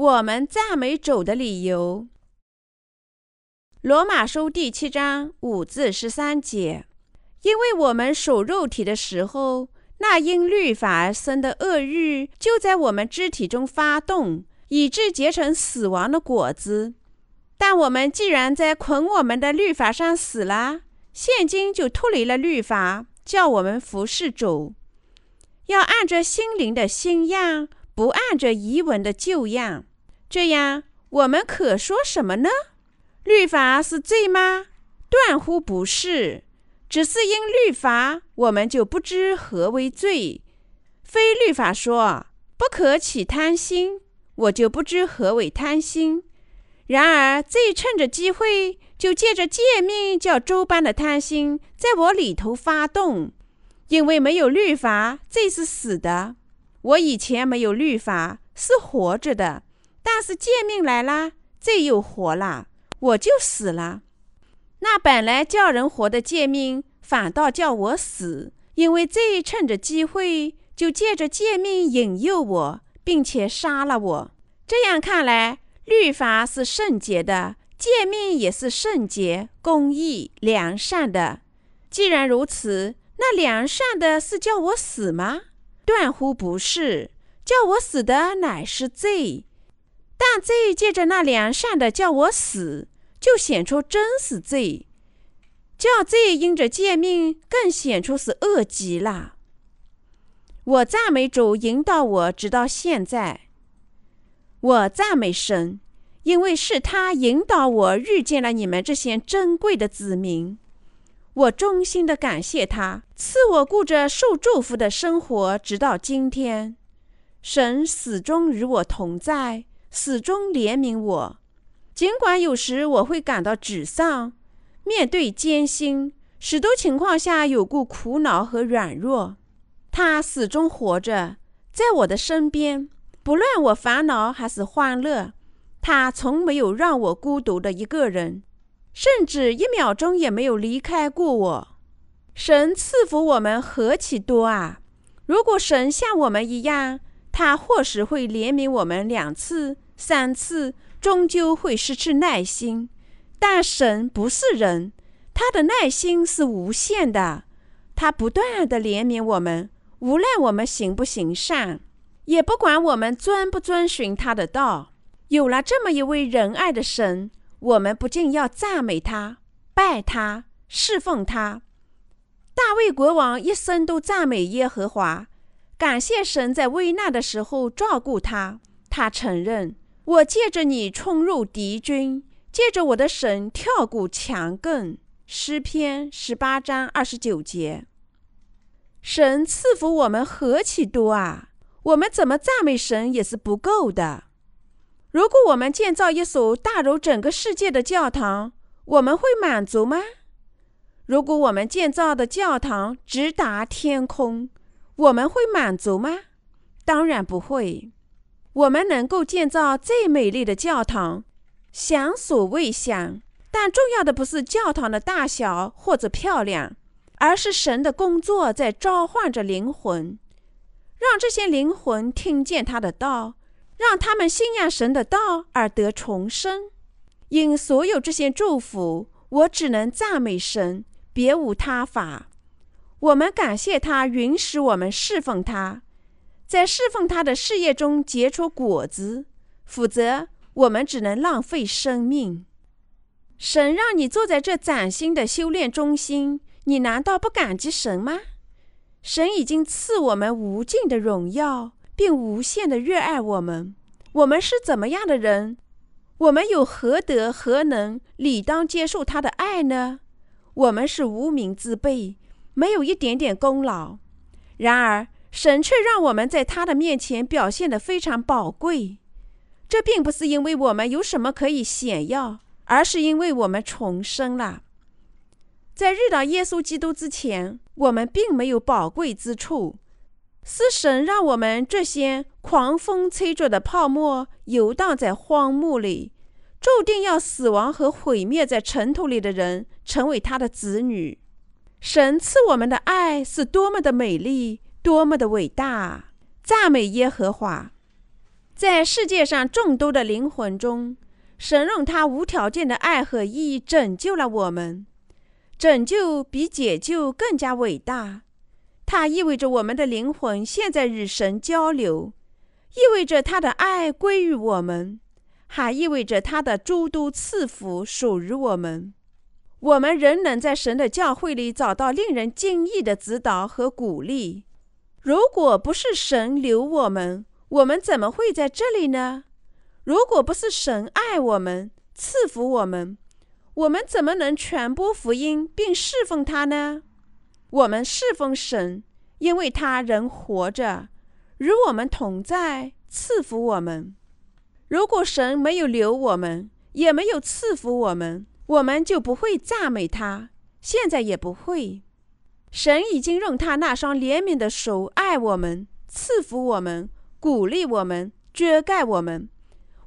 我们赞美主的理由。罗马书第七章五至十三节，因为我们属肉体的时候，那因律法而生的恶欲就在我们肢体中发动，以致结成死亡的果子。但我们既然在捆我们的律法上死了，现今就脱离了律法，叫我们服侍主，要按着心灵的新样，不按着遗文的旧样。这样，我们可说什么呢？律法是罪吗？断乎不是。只是因律法，我们就不知何为罪；非律法说不可起贪心，我就不知何为贪心。然而罪趁着机会，就借着诫命，叫周般的贪心在我里头发动。因为没有律法，罪是死的。我以前没有律法，是活着的；但是诫命来了，罪又活了，我就死了。那本来叫人活的诫命，反倒叫我死，因为罪趁着机会，就借着诫命引诱我，并且杀了我。这样看来，律法是圣洁的，诫命也是圣洁、公义、良善的。既然如此，那良善的是叫我死吗？断乎不是，叫我死的乃是罪。但罪借着那良善的叫我死。就显出真是罪，叫罪因着诫命更显出是恶极了。我赞美主引导我直到现在，我赞美神，因为是他引导我遇见了你们这些珍贵的子民。我衷心的感谢他赐我过着受祝福的生活，直到今天。神始终与我同在，始终怜悯我。尽管有时我会感到沮丧，面对艰辛，许多情况下有过苦恼和软弱，他始终活着，在我的身边，不论我烦恼还是欢乐，他从没有让我孤独的一个人，甚至一秒钟也没有离开过我。神赐福我们何其多啊！如果神像我们一样，他或许会怜悯我们两次、三次。终究会失去耐心，但神不是人，他的耐心是无限的。他不断的怜悯我们，无论我们行不行善，也不管我们遵不遵循他的道。有了这么一位仁爱的神，我们不禁要赞美他、拜他、侍奉他。大卫国王一生都赞美耶和华，感谢神在危难的时候照顾他。他承认。我借着你冲入敌军，借着我的神跳过墙根。诗篇十八章二十九节。神赐福我们何其多啊！我们怎么赞美神也是不够的。如果我们建造一所大如整个世界的教堂，我们会满足吗？如果我们建造的教堂直达天空，我们会满足吗？当然不会。我们能够建造最美丽的教堂，想所未想。但重要的不是教堂的大小或者漂亮，而是神的工作在召唤着灵魂，让这些灵魂听见他的道，让他们信仰神的道而得重生。因所有这些祝福，我只能赞美神，别无他法。我们感谢他允许我们侍奉他。在侍奉他的事业中结出果子，否则我们只能浪费生命。神让你坐在这崭新的修炼中心，你难道不感激神吗？神已经赐我们无尽的荣耀，并无限的热爱我们。我们是怎么样的人？我们有何德何能，理当接受他的爱呢？我们是无名之辈，没有一点点功劳。然而。神却让我们在他的面前表现得非常宝贵，这并不是因为我们有什么可以显耀，而是因为我们重生了。在遇到耶稣基督之前，我们并没有宝贵之处，是神让我们这些狂风吹着的泡沫游荡在荒漠里，注定要死亡和毁灭在尘土里的人，成为他的子女。神赐我们的爱是多么的美丽！多么的伟大！赞美耶和华！在世界上众多的灵魂中，神用他无条件的爱和义拯救了我们。拯救比解救更加伟大。它意味着我们的灵魂现在与神交流，意味着他的爱归于我们，还意味着他的诸多赐福属于我们。我们仍能在神的教会里找到令人惊异的指导和鼓励。如果不是神留我们，我们怎么会在这里呢？如果不是神爱我们、赐福我们，我们怎么能传播福音并侍奉他呢？我们侍奉神，因为他人活着，与我们同在，赐福我们。如果神没有留我们，也没有赐福我们，我们就不会赞美他，现在也不会。神已经用他那双怜悯的手爱我们、赐福我们。鼓励我们，遮盖我们，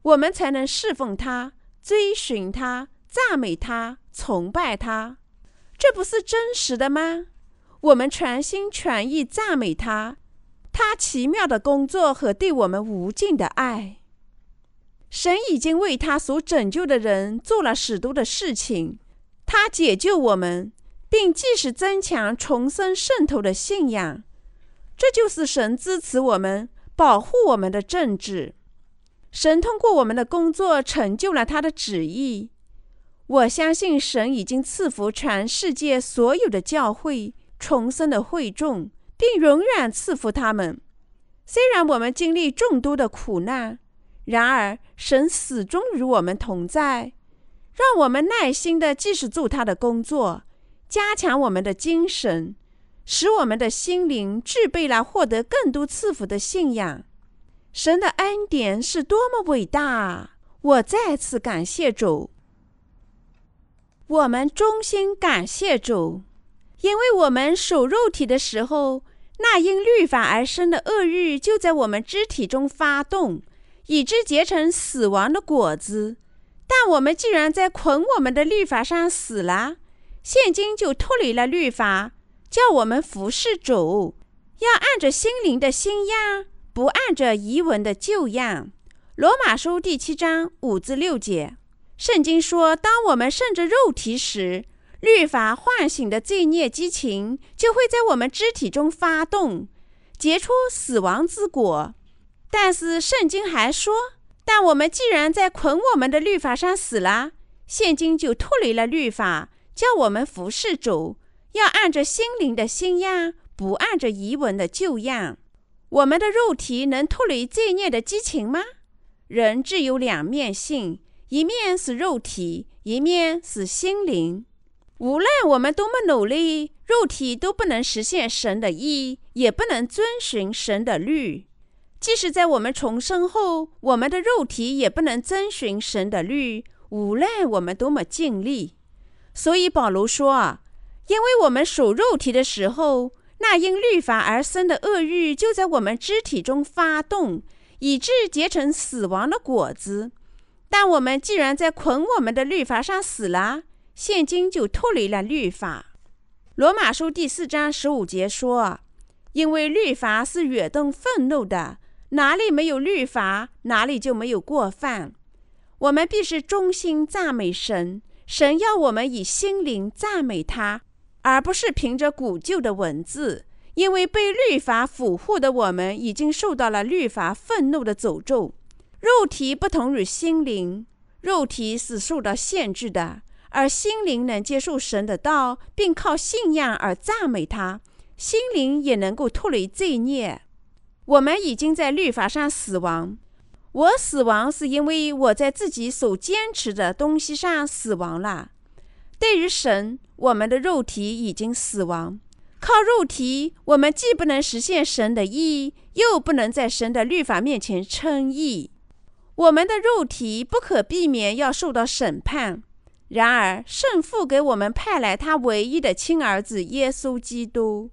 我们才能侍奉他、追寻他、赞美他、崇拜他。这不是真实的吗？我们全心全意赞美他，他奇妙的工作和对我们无尽的爱。神已经为他所拯救的人做了许多的事情，他解救我们，并继续增强重生渗透的信仰。这就是神支持我们。保护我们的政治，神通过我们的工作成就了他的旨意。我相信神已经赐福全世界所有的教会重生的会众，并永远赐福他们。虽然我们经历众多的苦难，然而神始终与我们同在。让我们耐心地继续做他的工作，加强我们的精神。使我们的心灵具备了获得更多赐福的信仰。神的恩典是多么伟大！我再次感谢主。我们衷心感谢主，因为我们守肉体的时候，那因律法而生的恶欲就在我们肢体中发动，以致结成死亡的果子。但我们既然在捆我们的律法上死了，现今就脱离了律法。叫我们服侍主，要按着心灵的新样，不按着遗文的旧样。罗马书第七章五至六节，圣经说：当我们顺着肉体时，律法唤醒的罪孽激情就会在我们肢体中发动，结出死亡之果。但是圣经还说：但我们既然在捆我们的律法上死了，现今就脱离了律法，叫我们服侍主。要按着心灵的新样，不按着遗文的旧样。我们的肉体能脱离罪孽的激情吗？人只有两面性，一面是肉体，一面是心灵。无论我们多么努力，肉体都不能实现神的意，也不能遵循神的律。即使在我们重生后，我们的肉体也不能遵循神的律，无论我们多么尽力。所以保罗说啊。因为我们守肉体的时候，那因律法而生的恶欲就在我们肢体中发动，以致结成死亡的果子。但我们既然在捆我们的律法上死了，现今就脱离了律法。罗马书第四章十五节说：“因为律法是惹动愤怒的，哪里没有律法，哪里就没有过犯。”我们必须衷心赞美神，神要我们以心灵赞美他。而不是凭着古旧的文字，因为被律法俘获的我们已经受到了律法愤怒的诅咒。肉体不同于心灵，肉体是受到限制的，而心灵能接受神的道，并靠信仰而赞美他，心灵也能够脱离罪孽。我们已经在律法上死亡，我死亡是因为我在自己所坚持的东西上死亡了。对于神，我们的肉体已经死亡。靠肉体，我们既不能实现神的意，又不能在神的律法面前称义。我们的肉体不可避免要受到审判。然而，圣父给我们派来他唯一的亲儿子耶稣基督，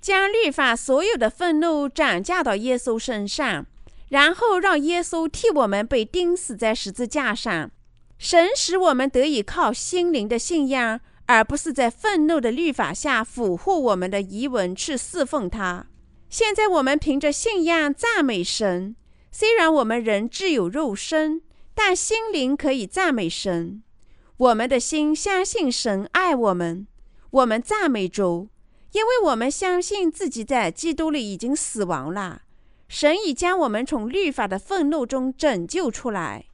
将律法所有的愤怒转嫁到耶稣身上，然后让耶稣替我们被钉死在十字架上。神使我们得以靠心灵的信仰，而不是在愤怒的律法下俘获我们的遗文去侍奉他。现在我们凭着信仰赞美神，虽然我们人只有肉身，但心灵可以赞美神。我们的心相信神爱我们，我们赞美主，因为我们相信自己在基督里已经死亡了。神已将我们从律法的愤怒中拯救出来。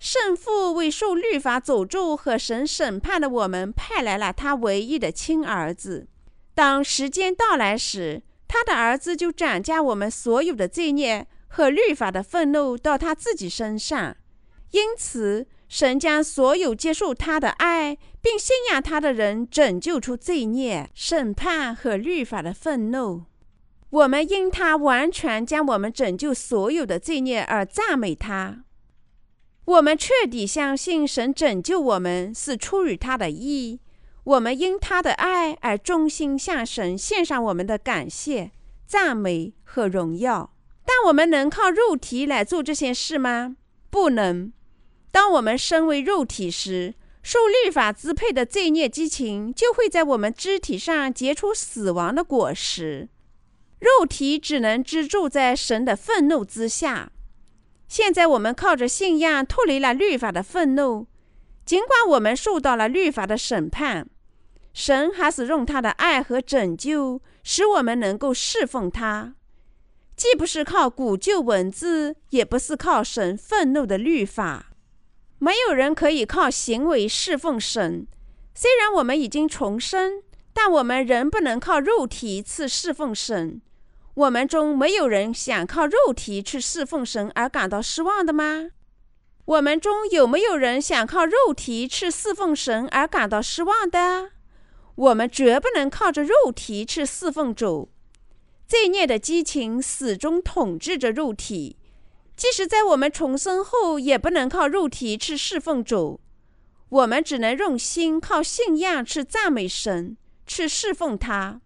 圣父为受律法诅咒和神审判的我们派来了他唯一的亲儿子。当时间到来时，他的儿子就转嫁我们所有的罪孽和律法的愤怒到他自己身上。因此。神将所有接受他的爱并信仰他的人拯救出罪孽、审判和律法的愤怒。我们因他完全将我们拯救所有的罪孽而赞美他。我们彻底相信神拯救我们是出于他的意。我们因他的爱而衷心向神献上我们的感谢、赞美和荣耀。但我们能靠肉体来做这些事吗？不能。当我们身为肉体时，受律法支配的罪孽激情就会在我们肢体上结出死亡的果实。肉体只能支住在神的愤怒之下。现在我们靠着信仰脱离了律法的愤怒，尽管我们受到了律法的审判，神还是用他的爱和拯救使我们能够侍奉他。既不是靠古旧文字，也不是靠神愤怒的律法。没有人可以靠行为侍奉神。虽然我们已经重生，但我们仍不能靠肉体去侍奉神。我们中没有人想靠肉体去侍奉神而感到失望的吗？我们中有没有人想靠肉体去侍奉神而感到失望的？我们绝不能靠着肉体去侍奉主。罪孽的激情始终统治着肉体。即使在我们重生后，也不能靠肉体去侍奉主，我们只能用心靠信仰去赞美神，去侍奉他。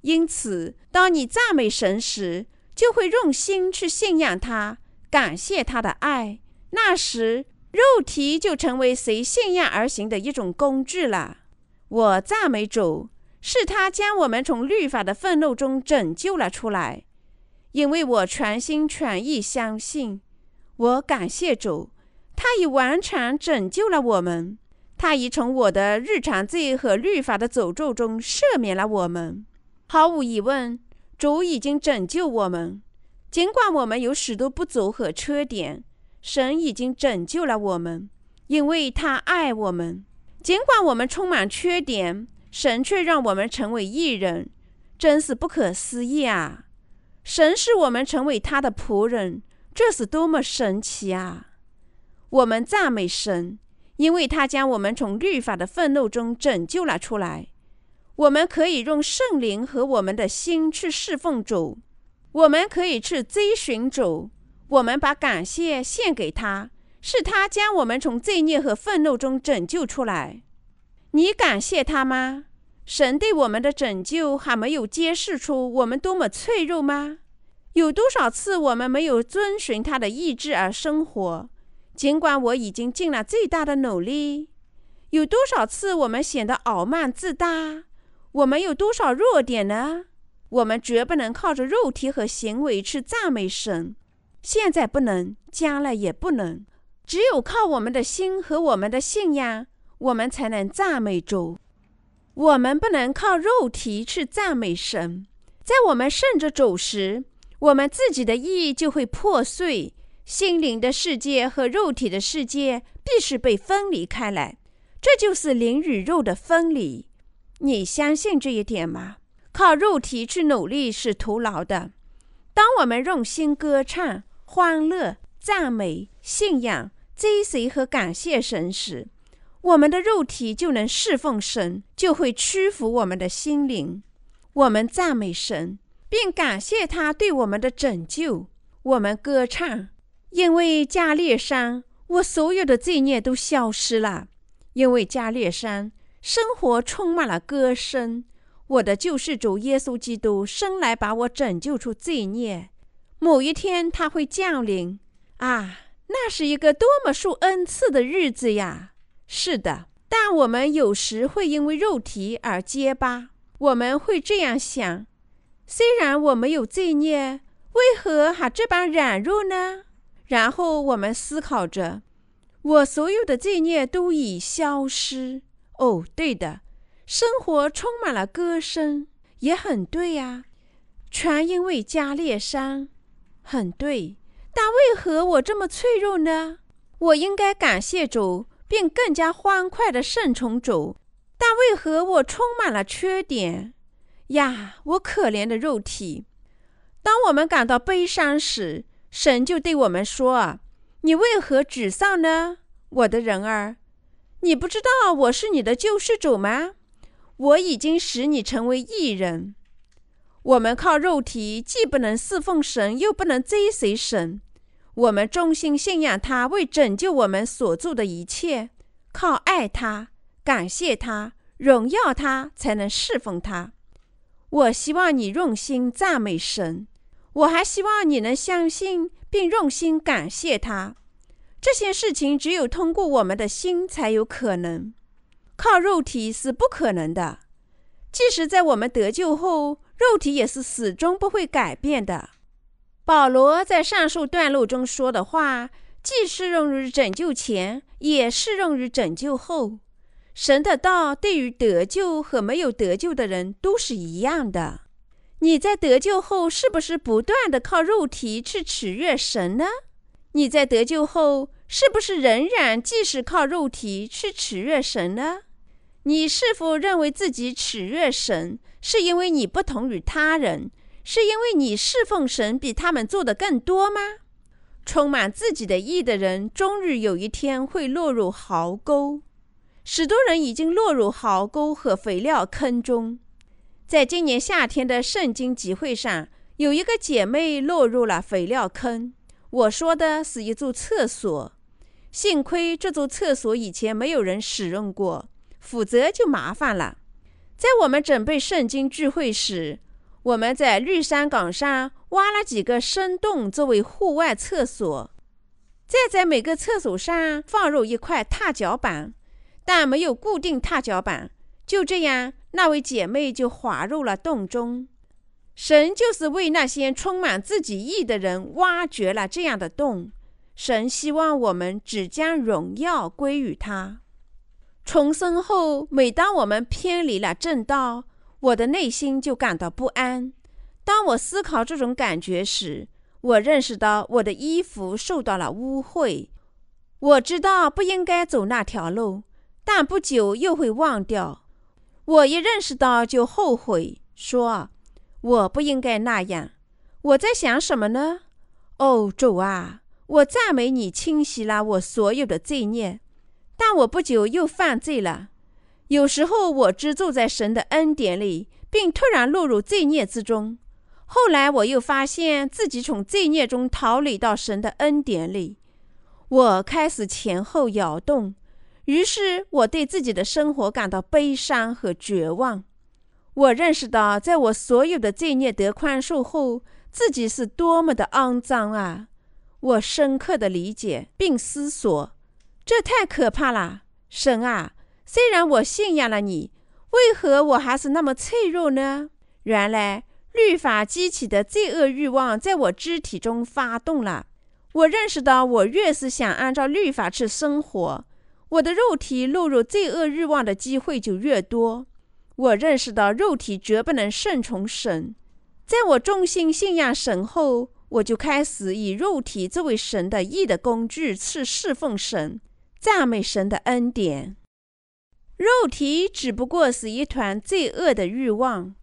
因此，当你赞美神时，就会用心去信仰他，感谢他的爱。那时，肉体就成为随信仰而行的一种工具了。我赞美主，是他将我们从律法的愤怒中拯救了出来。因为我全心全意相信，我感谢主，他已完全拯救了我们，他已从我的日常罪和律法的诅咒中赦免了我们。毫无疑问，主已经拯救我们，尽管我们有许多不足和缺点，神已经拯救了我们，因为他爱我们。尽管我们充满缺点，神却让我们成为艺人，真是不可思议啊！神使我们成为他的仆人，这是多么神奇啊！我们赞美神，因为他将我们从律法的愤怒中拯救了出来。我们可以用圣灵和我们的心去侍奉主，我们可以去追寻主。我们把感谢献给他，是他将我们从罪孽和愤怒中拯救出来。你感谢他吗？神对我们的拯救还没有揭示出我们多么脆弱吗？有多少次我们没有遵循他的意志而生活？尽管我已经尽了最大的努力，有多少次我们显得傲慢自大？我们有多少弱点呢？我们绝不能靠着肉体和行为去赞美神。现在不能，将来也不能。只有靠我们的心和我们的信仰，我们才能赞美主。我们不能靠肉体去赞美神，在我们顺着走时，我们自己的意义就会破碎，心灵的世界和肉体的世界必须被分离开来，这就是灵与肉的分离。你相信这一点吗？靠肉体去努力是徒劳的。当我们用心歌唱、欢乐、赞美、信仰、追随和感谢神时，我们的肉体就能侍奉神，就会屈服我们的心灵。我们赞美神，并感谢他对我们的拯救。我们歌唱，因为加列山，我所有的罪孽都消失了。因为加列山，生活充满了歌声。我的救世主耶稣基督生来把我拯救出罪孽。某一天他会降临啊，那是一个多么受恩赐的日子呀！是的，但我们有时会因为肉体而结巴。我们会这样想：虽然我没有罪孽，为何还这般软弱呢？然后我们思考着，我所有的罪孽都已消失。哦，对的，生活充满了歌声，也很对呀。全因为加列山，很对。但为何我这么脆弱呢？我应该感谢主，并更加欢快的顺从主。但为何我充满了缺点呀？我可怜的肉体。当我们感到悲伤时，神就对我们说：“你为何沮丧呢，我的人儿？你不知道我是你的救世主吗？我已经使你成为异人。我们靠肉体，既不能侍奉神，又不能追随神。”我们衷心信仰他为拯救我们所做的一切，靠爱他、感谢他、荣耀他，才能侍奉他。我希望你用心赞美神，我还希望你能相信并用心感谢他。这些事情只有通过我们的心才有可能，靠肉体是不可能的。即使在我们得救后，肉体也是始终不会改变的。保罗在上述段落中说的话，既适用于拯救前，也适用于拯救后。神的道对于得救和没有得救的人都是一样的。你在得救后，是不是不断的靠肉体去取悦神呢？你在得救后，是不是仍然继续靠肉体去取悦神呢？你是否认为自己取悦神，是因为你不同于他人？是因为你侍奉神比他们做的更多吗？充满自己的意的人，终日有一天会落入壕沟。许多人已经落入壕沟和肥料坑中。在今年夏天的圣经集会上，有一个姐妹落入了肥料坑。我说的是一座厕所。幸亏这座厕所以前没有人使用过，否则就麻烦了。在我们准备圣经聚会时，我们在绿山岗上挖了几个深洞作为户外厕所，再在每个厕所上放入一块踏脚板，但没有固定踏脚板。就这样，那位姐妹就滑入了洞中。神就是为那些充满自己意的人挖掘了这样的洞。神希望我们只将荣耀归于他。重生后，每当我们偏离了正道，我的内心就感到不安。当我思考这种感觉时，我认识到我的衣服受到了污秽。我知道不应该走那条路，但不久又会忘掉。我一认识到就后悔，说我不应该那样。我在想什么呢？哦，主啊，我赞美你清洗了我所有的罪孽，但我不久又犯罪了。有时候我只坐在神的恩典里，并突然落入罪孽之中。后来我又发现自己从罪孽中逃离到神的恩典里。我开始前后摇动，于是我对自己的生活感到悲伤和绝望。我认识到，在我所有的罪孽得宽恕后，自己是多么的肮脏啊！我深刻的理解并思索：这太可怕了，神啊！虽然我信仰了你，为何我还是那么脆弱呢？原来律法激起的罪恶欲望在我肢体中发动了。我认识到，我越是想按照律法去生活，我的肉体落入罪恶欲望的机会就越多。我认识到，肉体绝不能顺从神。在我忠心信仰神后，我就开始以肉体作为神的义的工具去侍奉神，赞美神的恩典。肉体只不过是一团罪恶的欲望。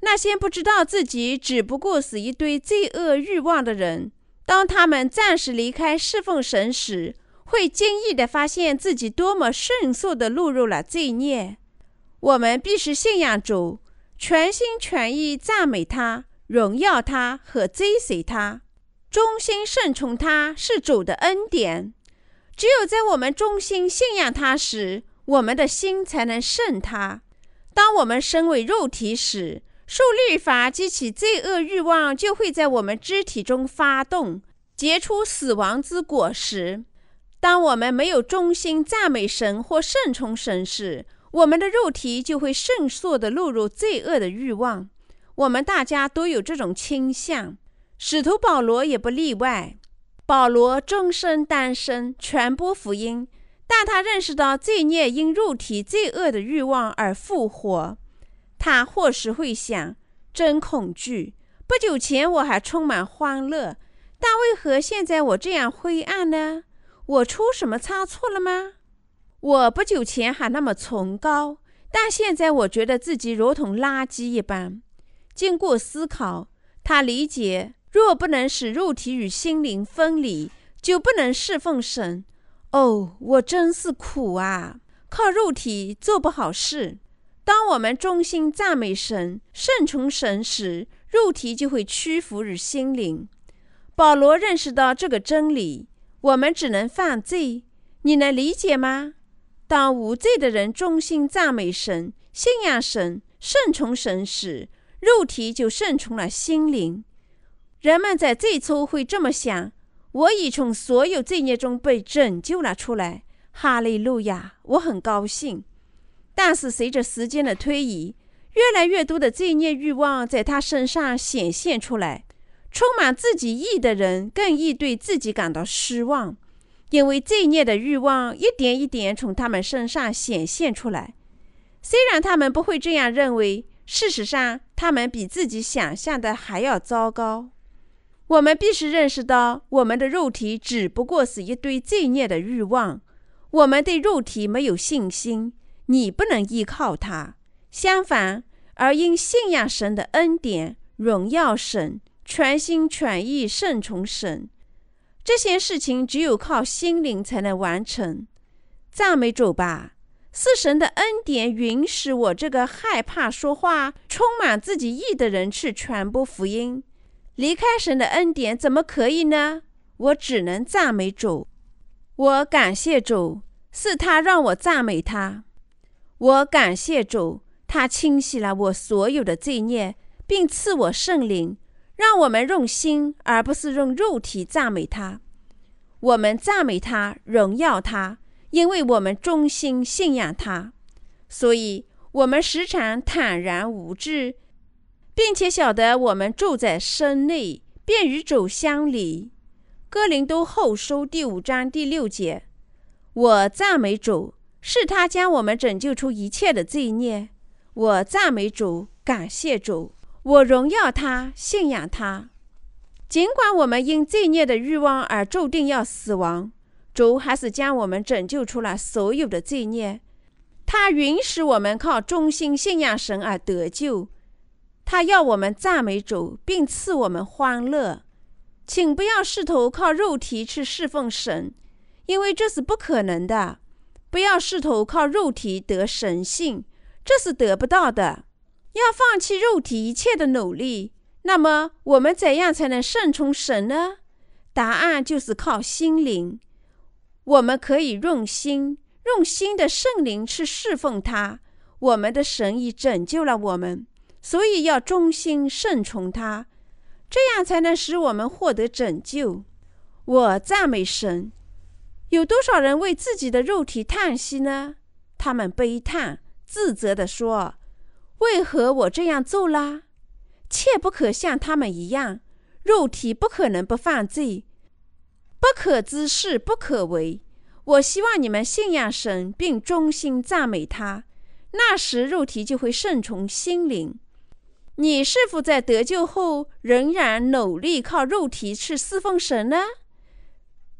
那些不知道自己只不过是一堆罪恶欲望的人，当他们暂时离开侍奉神时，会惊异地发现自己多么迅速地落入了罪孽。我们必须信仰主，全心全意赞美他、荣耀他和追随他，忠心顺从他是主的恩典。只有在我们忠心信仰他时，我们的心才能胜他。当我们身为肉体时，受律法激起罪恶欲望就会在我们肢体中发动，结出死亡之果实。当我们没有忠心赞美神或顺从神时，我们的肉体就会迅速地落入罪恶的欲望。我们大家都有这种倾向，使徒保罗也不例外。保罗终身单身，传播福音，但他认识到罪孽因肉体罪恶的欲望而复活。他或许会想：真恐惧！不久前我还充满欢乐，但为何现在我这样灰暗呢？我出什么差错了吗？我不久前还那么崇高，但现在我觉得自己如同垃圾一般。经过思考，他理解。若不能使肉体与心灵分离，就不能侍奉神。哦，我真是苦啊！靠肉体做不好事。当我们衷心赞美神、顺从神时，肉体就会屈服于心灵。保罗认识到这个真理，我们只能犯罪。你能理解吗？当无罪的人衷心赞美神、信仰神、顺从神时，肉体就顺从了心灵。人们在最初会这么想：我已从所有罪孽中被拯救了出来，哈利路亚！我很高兴。但是随着时间的推移，越来越多的罪孽欲望在他身上显现出来。充满自己意的人更易对自己感到失望，因为罪孽的欲望一点一点从他们身上显现出来。虽然他们不会这样认为，事实上他们比自己想象的还要糟糕。我们必须认识到，我们的肉体只不过是一堆罪孽的欲望。我们对肉体没有信心，你不能依靠它。相反，而因信仰神的恩典，荣耀神，全心全意顺从神，这些事情只有靠心灵才能完成。赞美主吧！是神的恩典允许我这个害怕说话、充满自己意的人去传播福音。离开神的恩典怎么可以呢？我只能赞美主，我感谢主，是他让我赞美他。我感谢主，他清洗了我所有的罪孽，并赐我圣灵，让我们用心而不是用肉体赞美他。我们赞美他，荣耀他，因为我们忠心信仰他，所以我们时常坦然无惧。并且晓得我们住在身内，便与主相离。哥林多后书第五章第六节：我赞美主，是他将我们拯救出一切的罪孽。我赞美主，感谢主，我荣耀他，信仰他。尽管我们因罪孽的欲望而注定要死亡，主还是将我们拯救出了所有的罪孽。他允许我们靠忠心信仰神而得救。他要我们赞美主，并赐我们欢乐，请不要试图靠肉体去侍奉神，因为这是不可能的。不要试图靠肉体得神性，这是得不到的。要放弃肉体一切的努力。那么，我们怎样才能顺从神呢？答案就是靠心灵。我们可以用心，用心的圣灵去侍奉他。我们的神已拯救了我们。所以要忠心顺从他，这样才能使我们获得拯救。我赞美神。有多少人为自己的肉体叹息呢？他们悲叹、自责地说：“为何我这样做啦？”切不可像他们一样，肉体不可能不犯罪，不可知事不可为。我希望你们信仰神，并忠心赞美他，那时肉体就会顺从心灵。你是否在得救后仍然努力靠肉体去侍奉神呢？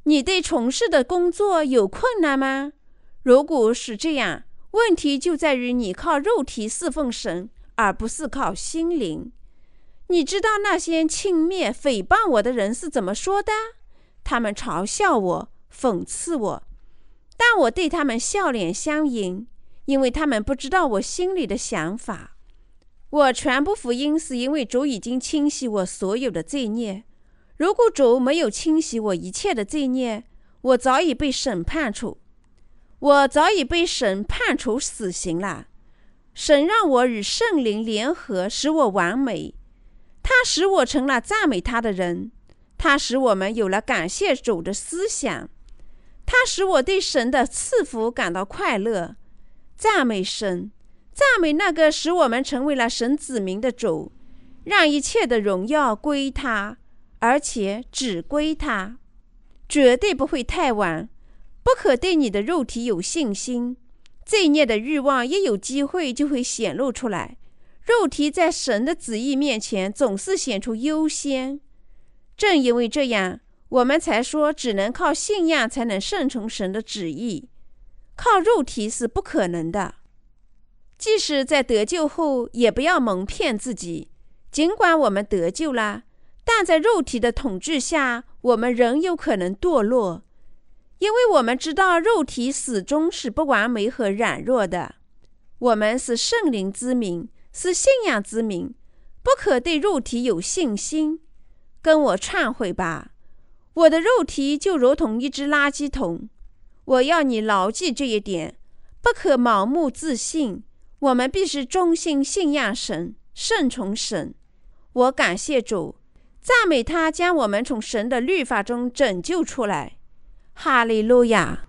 你对从事的工作有困难吗？如果是这样，问题就在于你靠肉体侍奉神，而不是靠心灵。你知道那些轻蔑、诽谤我的人是怎么说的？他们嘲笑我、讽刺我，但我对他们笑脸相迎，因为他们不知道我心里的想法。我传播福音是因为主已经清洗我所有的罪孽。如果主没有清洗我一切的罪孽，我早已被审判处，我早已被审判处死刑了。神让我与圣灵联合，使我完美。他使我成了赞美他的人，他使我们有了感谢主的思想，他使我对神的赐福感到快乐。赞美神。赞美那个使我们成为了神子民的主，让一切的荣耀归他，而且只归他。绝对不会太晚。不可对你的肉体有信心，罪孽的欲望一有机会就会显露出来。肉体在神的旨意面前总是显出优先。正因为这样，我们才说只能靠信仰才能顺从神的旨意，靠肉体是不可能的。即使在得救后，也不要蒙骗自己。尽管我们得救了，但在肉体的统治下，我们仍有可能堕落。因为我们知道肉体始终是不完美和软弱的，我们是圣灵之民，是信仰之民，不可对肉体有信心。跟我忏悔吧，我的肉体就如同一只垃圾桶。我要你牢记这一点，不可盲目自信。我们必须忠心信仰神，顺从神。我感谢主，赞美他将我们从神的律法中拯救出来。哈利路亚。